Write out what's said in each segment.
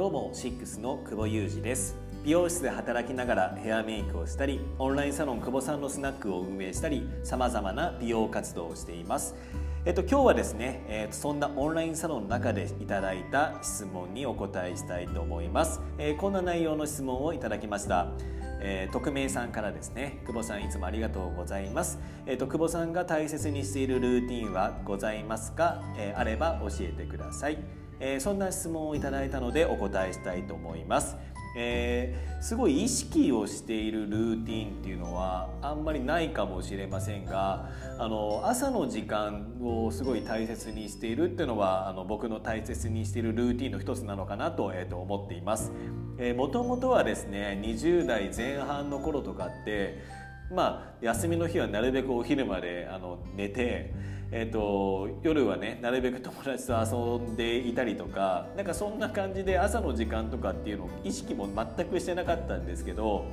どうもシックスの久保裕二です。美容室で働きながらヘアメイクをしたりオンラインサロン久保さんのスナックを運営したりさまざまな美容活動をしています。えっと、今日はですね、えー、そんなオンラインサロンの中でいただいた質問にお答えしたいと思います、えー、こんな内容の質問をいただきました。えー、匿名さんからですね久保さんいつもありがとうございます、えーと、久保さんが大切にしているルーティンはございますか、えー、あれば教えてください、えー、そんな質問をいただいたのでお答えしたいと思いますえー、すごい意識をしているルーティンっていうのはあんまりないかもしれませんがあの朝の時間をすごい大切にしているっていうのはあの僕の大切にしているルーティンの一つなのかなと,、えー、と思っています。えー、もともとはですね20代前半の頃とかってまあ休みの日はなるべくお昼まであの寝てえーと、夜はねなるべく友達と遊んでいたりとかなんかそんな感じで朝の時間とかっていうのを意識も全くしてなかったんですけど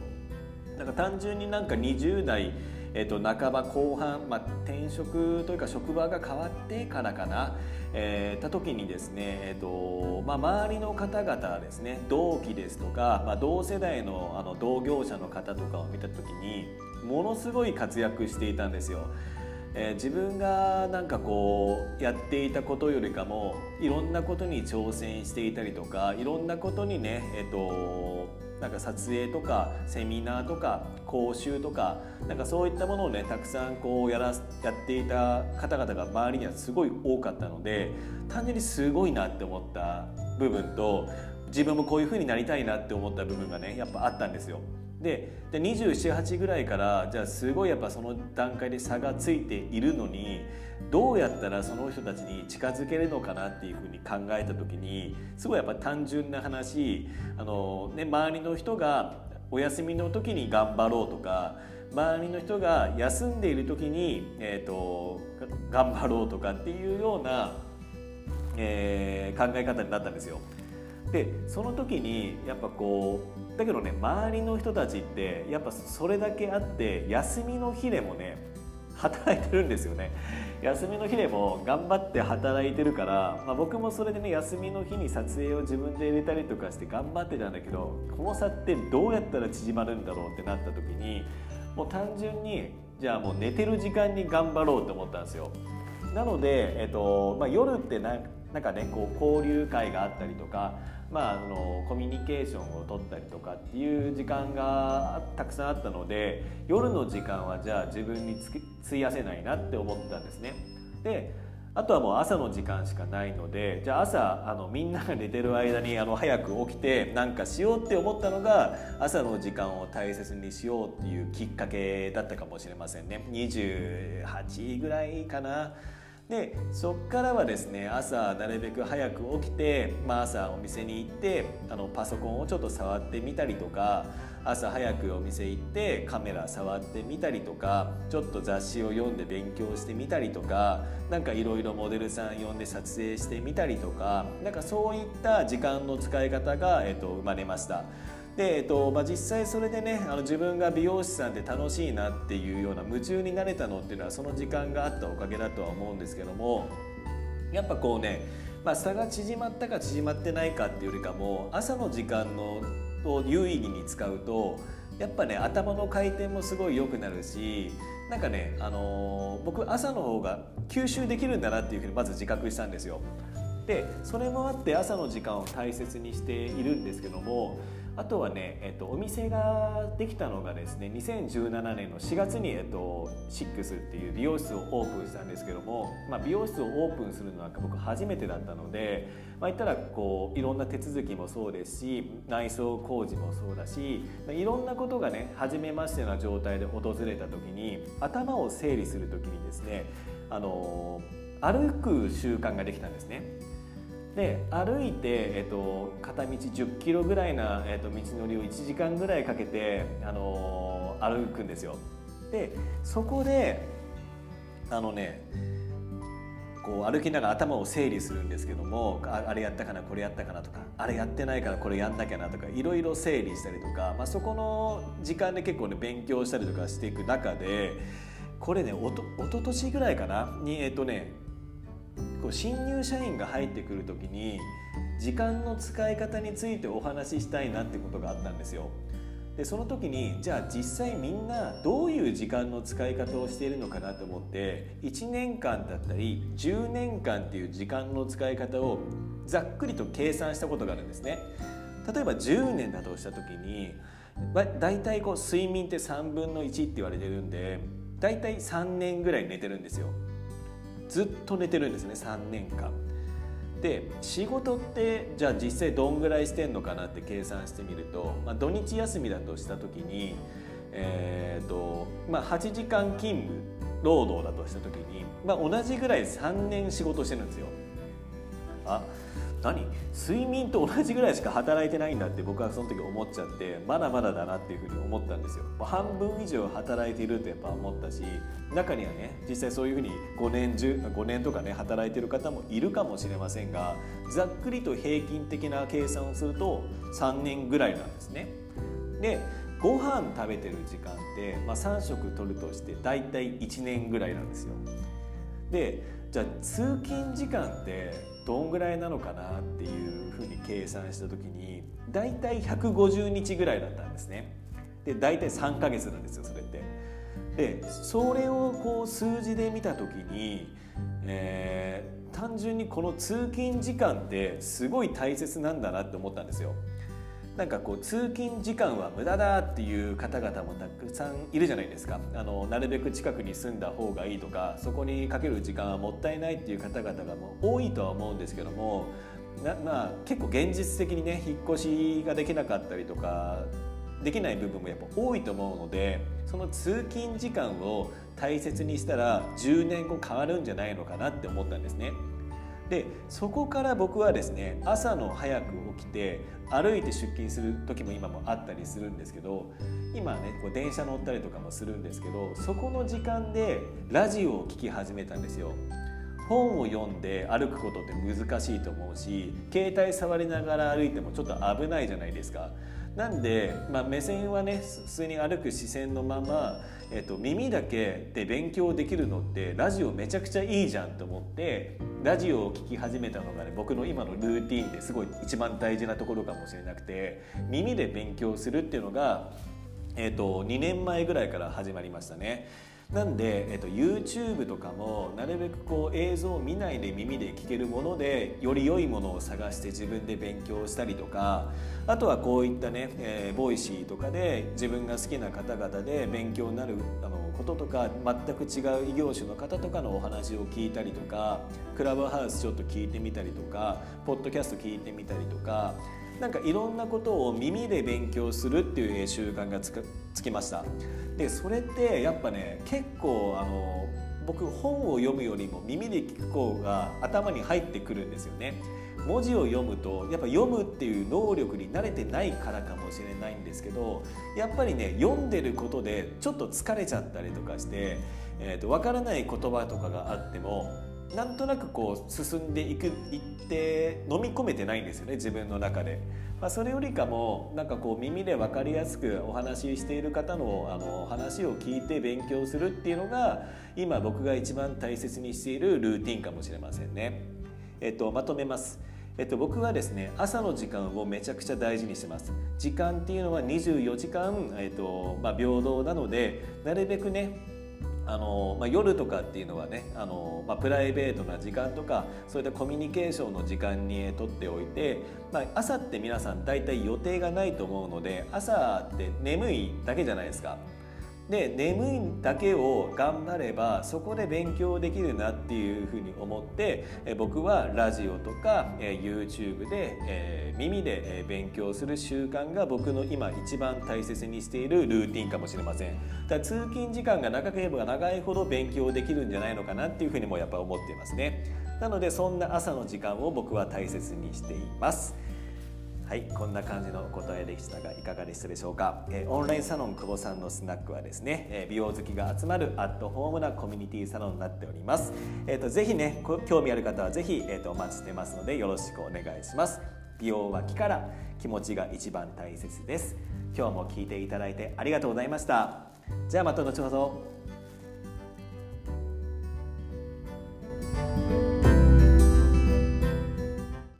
なんか単純になんか20代、えーと、半ば後半、まあ、転職というか職場が変わってからかな、えー、た時にですね、えーとまあ、周りの方々ですね同期ですとか、まあ、同世代のあの同業者の方とかを見た時にものすごい活躍していたんですよ。えー、自分がなんかこうやっていたことよりかもいろんなことに挑戦していたりとかいろんなことにねえ、ー、となんか撮影とかセミナーとか講習とかなんかそういったものをねたくさんこうやらやっていた方々が周りにはすごい多かったので単純にすごいなって思った部分と自分もこういう風になりたいなって思った部分がねやっぱあったんですよ。でで278ぐらいからじゃあすごいやっぱその段階で差がついているのにどうやったらその人たちに近づけるのかなっていうふうに考えた時にすごいやっぱ単純な話あの、ね、周りの人がお休みの時に頑張ろうとか周りの人が休んでいる時に、えーと、頑張ろうとかっていうような、えー、考え方になったんですよ。でその時にやっぱこうだけどね周りの人たちってやっぱそれだけあって休みの日でもね働いてるんですよね。休みの日でも頑張って働いてるから、まあ、僕もそれでね休みの日に撮影を自分で入れたりとかして頑張ってたんだけどこの差ってどうやったら縮まるんだろうってなった時にもう単純にじゃあもう寝てる時間に頑張ろうと思ったんですよ。なので、えっとまあ、夜ってなんかねこう交流会があったりとかまあ、あのコミュニケーションを取ったりとかっていう時間がたくさんあったので夜の時間はじゃあ自分に費やせないなって思ったんですね。であとはもう朝の時間しかないのでじゃあ朝あのみんなが寝てる間にあの早く起きてなんかしようって思ったのが朝の時間を大切にしようっていうきっかけだったかもしれませんね28ぐらいかなでそっからはですね朝なるべく早く起きて、まあ、朝お店に行ってあのパソコンをちょっと触ってみたりとか朝早くお店行ってカメラ触ってみたりとかちょっと雑誌を読んで勉強してみたりとか何かいろいろモデルさん呼んで撮影してみたりとかなんかそういった時間の使い方が、えっと、生まれました。で、えっとまあ、実際それでねあの自分が美容師さんって楽しいなっていうような夢中になれたのっていうのはその時間があったおかげだとは思うんですけどもやっぱこうね、まあ、差が縮まったか縮まってないかっていうよりかも朝の時間のを有意義に使うとやっぱね頭の回転もすごい良くなるしなんかね、あのー、僕朝の方が吸収できるんだなっていうふうにまず自覚したんですよ。でそれもあって朝の時間を大切にしているんですけどもあとはね、えっと、お店ができたのがですね2017年の4月に、えっと、シックスっていう美容室をオープンしたんですけども、まあ、美容室をオープンするのは僕初めてだったので、まあ、言ったらこういろんな手続きもそうですし内装工事もそうだしいろんなことがね初めましてな状態で訪れた時に頭を整理する時にですねあの歩く習慣ができたんですね。で歩いて、えっと、片道10キロぐらいな、えっと、道のりを1時間ぐらいかけて、あの歩くんですよ。でそこであのねこう歩きながら頭を整理するんですけどもあれやったかなこれやったかなとかあれやってないからこれやんなきゃなとかいろいろ整理したりとか、まあ、そこの時間で結構ね勉強したりとかしていく中でこれねおと一昨年ぐらいかなにえっとねこう新入社員が入ってくる時に時間の使い方についてお話ししたいなってことがあったんですよ。でその時にじゃあ実際みんなどういう時間の使い方をしているのかなと思って1年間だったり10年間っていう時間の使い方をざっくりと計算したことがあるんですね。例えば10年だとした時にだいたいこう睡眠って3分の1って言われてるんでだいたい3年ぐらい寝てるんですよ。ずっと寝てるんですね3年間。で仕事ってじゃあ実際どんぐらいしてんのかなって計算してみると、まあ、土日休みだとした時に、えーとまあ、8時間勤務労働だとした時に、まあ、同じぐらい3年仕事してるんですよ。あ何？睡眠と同じぐらいしか働いてないんだって僕はその時思っちゃってまだまだだなっていうふうに思ったんですよ。半分以上働いているとやっぱ思ったし中にはね実際そういうふうに5年5年とかね働いてる方もいるかもしれませんがざっくりと平均的な計算をすると3年ぐらいなんですね。でご飯食べてる時間って、まあ、3食取るとして大体1年ぐらいなんですよ。でじゃあ通勤時間ってどんぐらいなのかなっていうふうに計算した時に大体150日ぐらいだったんですね。で大体3ヶ月なんですよそれって。でそれをこう数字で見た時に、えー、単純にこの通勤時間ってすごい大切なんだなって思ったんですよ。なんかこう通勤時間は無駄だっていう方々もたくさんいるじゃないですかあのなるべく近くに住んだ方がいいとかそこにかける時間はもったいないっていう方々がもう多いとは思うんですけどもなまあ結構現実的にね引っ越しができなかったりとかできない部分もやっぱ多いと思うのでその通勤時間を大切にしたら10年後変わるんじゃないのかなって思ったんですね。でそこから僕はですね朝の早く起きて歩いて出勤する時も今もあったりするんですけど今ねこう電車乗ったりとかもするんですけどそこの時間でラジオを聴き始めたんですよ。本を読んで歩くことって難しいと思うし携帯触りながら歩いてもちょっと危ないじゃないですか。なんで、まあ、目線はね普通に歩く視線のまま、えっと、耳だけで勉強できるのってラジオめちゃくちゃいいじゃんと思ってラジオを聴き始めたのがね僕の今のルーティンですごい一番大事なところかもしれなくて耳で勉強するっていうのが、えっと、2年前ぐらいから始まりましたね。なんで、えっと、YouTube とかもなるべくこう映像を見ないで耳で聞けるものでより良いものを探して自分で勉強したりとかあとはこういったね、えー、 Voicy とかで自分が好きな方々で勉強になるあのこととか全く違う異業種の方とかのお話を聞いたりとかクラブハウスちょっと聞いてみたりとかポッドキャスト聞いてみたりとかなんかいろんなことを耳で勉強するっていう習慣がつきました。でそれってやっぱね結構あの僕本を読むよりも耳で聞く方が頭に入ってくるんですよね。文字を読むとやっぱ読むっていう能力に慣れてないからかもしれないんですけどやっぱりね読んでることでちょっと疲れちゃったりとかして、えーと、分からない言葉とかがあってもなんとなくこう進んでいくいって飲み込めてないんですよね自分の中で。まあ、それよりかもなんかこう耳で分かりやすくお話ししている方のあの話を聞いて勉強するっていうのが今僕が一番大切にしているルーティンかもしれませんね。えっと、まとめます。えっと、僕はですね朝の時間をめちゃくちゃ大事にしてます時間っていうのは24時間、えっとまあ、平等なのでなるべくねあのまあ、夜とかっていうのはねあの、まあ、プライベートな時間とかそういったコミュニケーションの時間にとっておいて、まあ、朝って皆さん大体予定がないと思うので朝って眠いだけじゃないですか。で眠いだけを頑張ればそこで勉強できるなっていうふうに思って僕はラジオとか YouTube でえ耳で勉強する習慣が僕の今一番大切にしているルーティンかもしれません。だ通勤時間が長ければ長いほど勉強できるんじゃないのかなっていうふうにもやっぱ思っていますね。なのでそんな朝の時間を僕は大切にしています。はいこんな感じのお答えでしたがいかがでしたでしょうか、えー、オンラインサロン久保さんのスナックはですね、えー、美容好きが集まるアットホームなコミュニティサロンになっております。えっ、ー、とぜひね興味ある方はぜひ、えーと、お待ちしてますのでよろしくお願いします。美容は気から気持ちが一番大切です。今日も聞いていただいてありがとうございました。じゃあまた後ほど。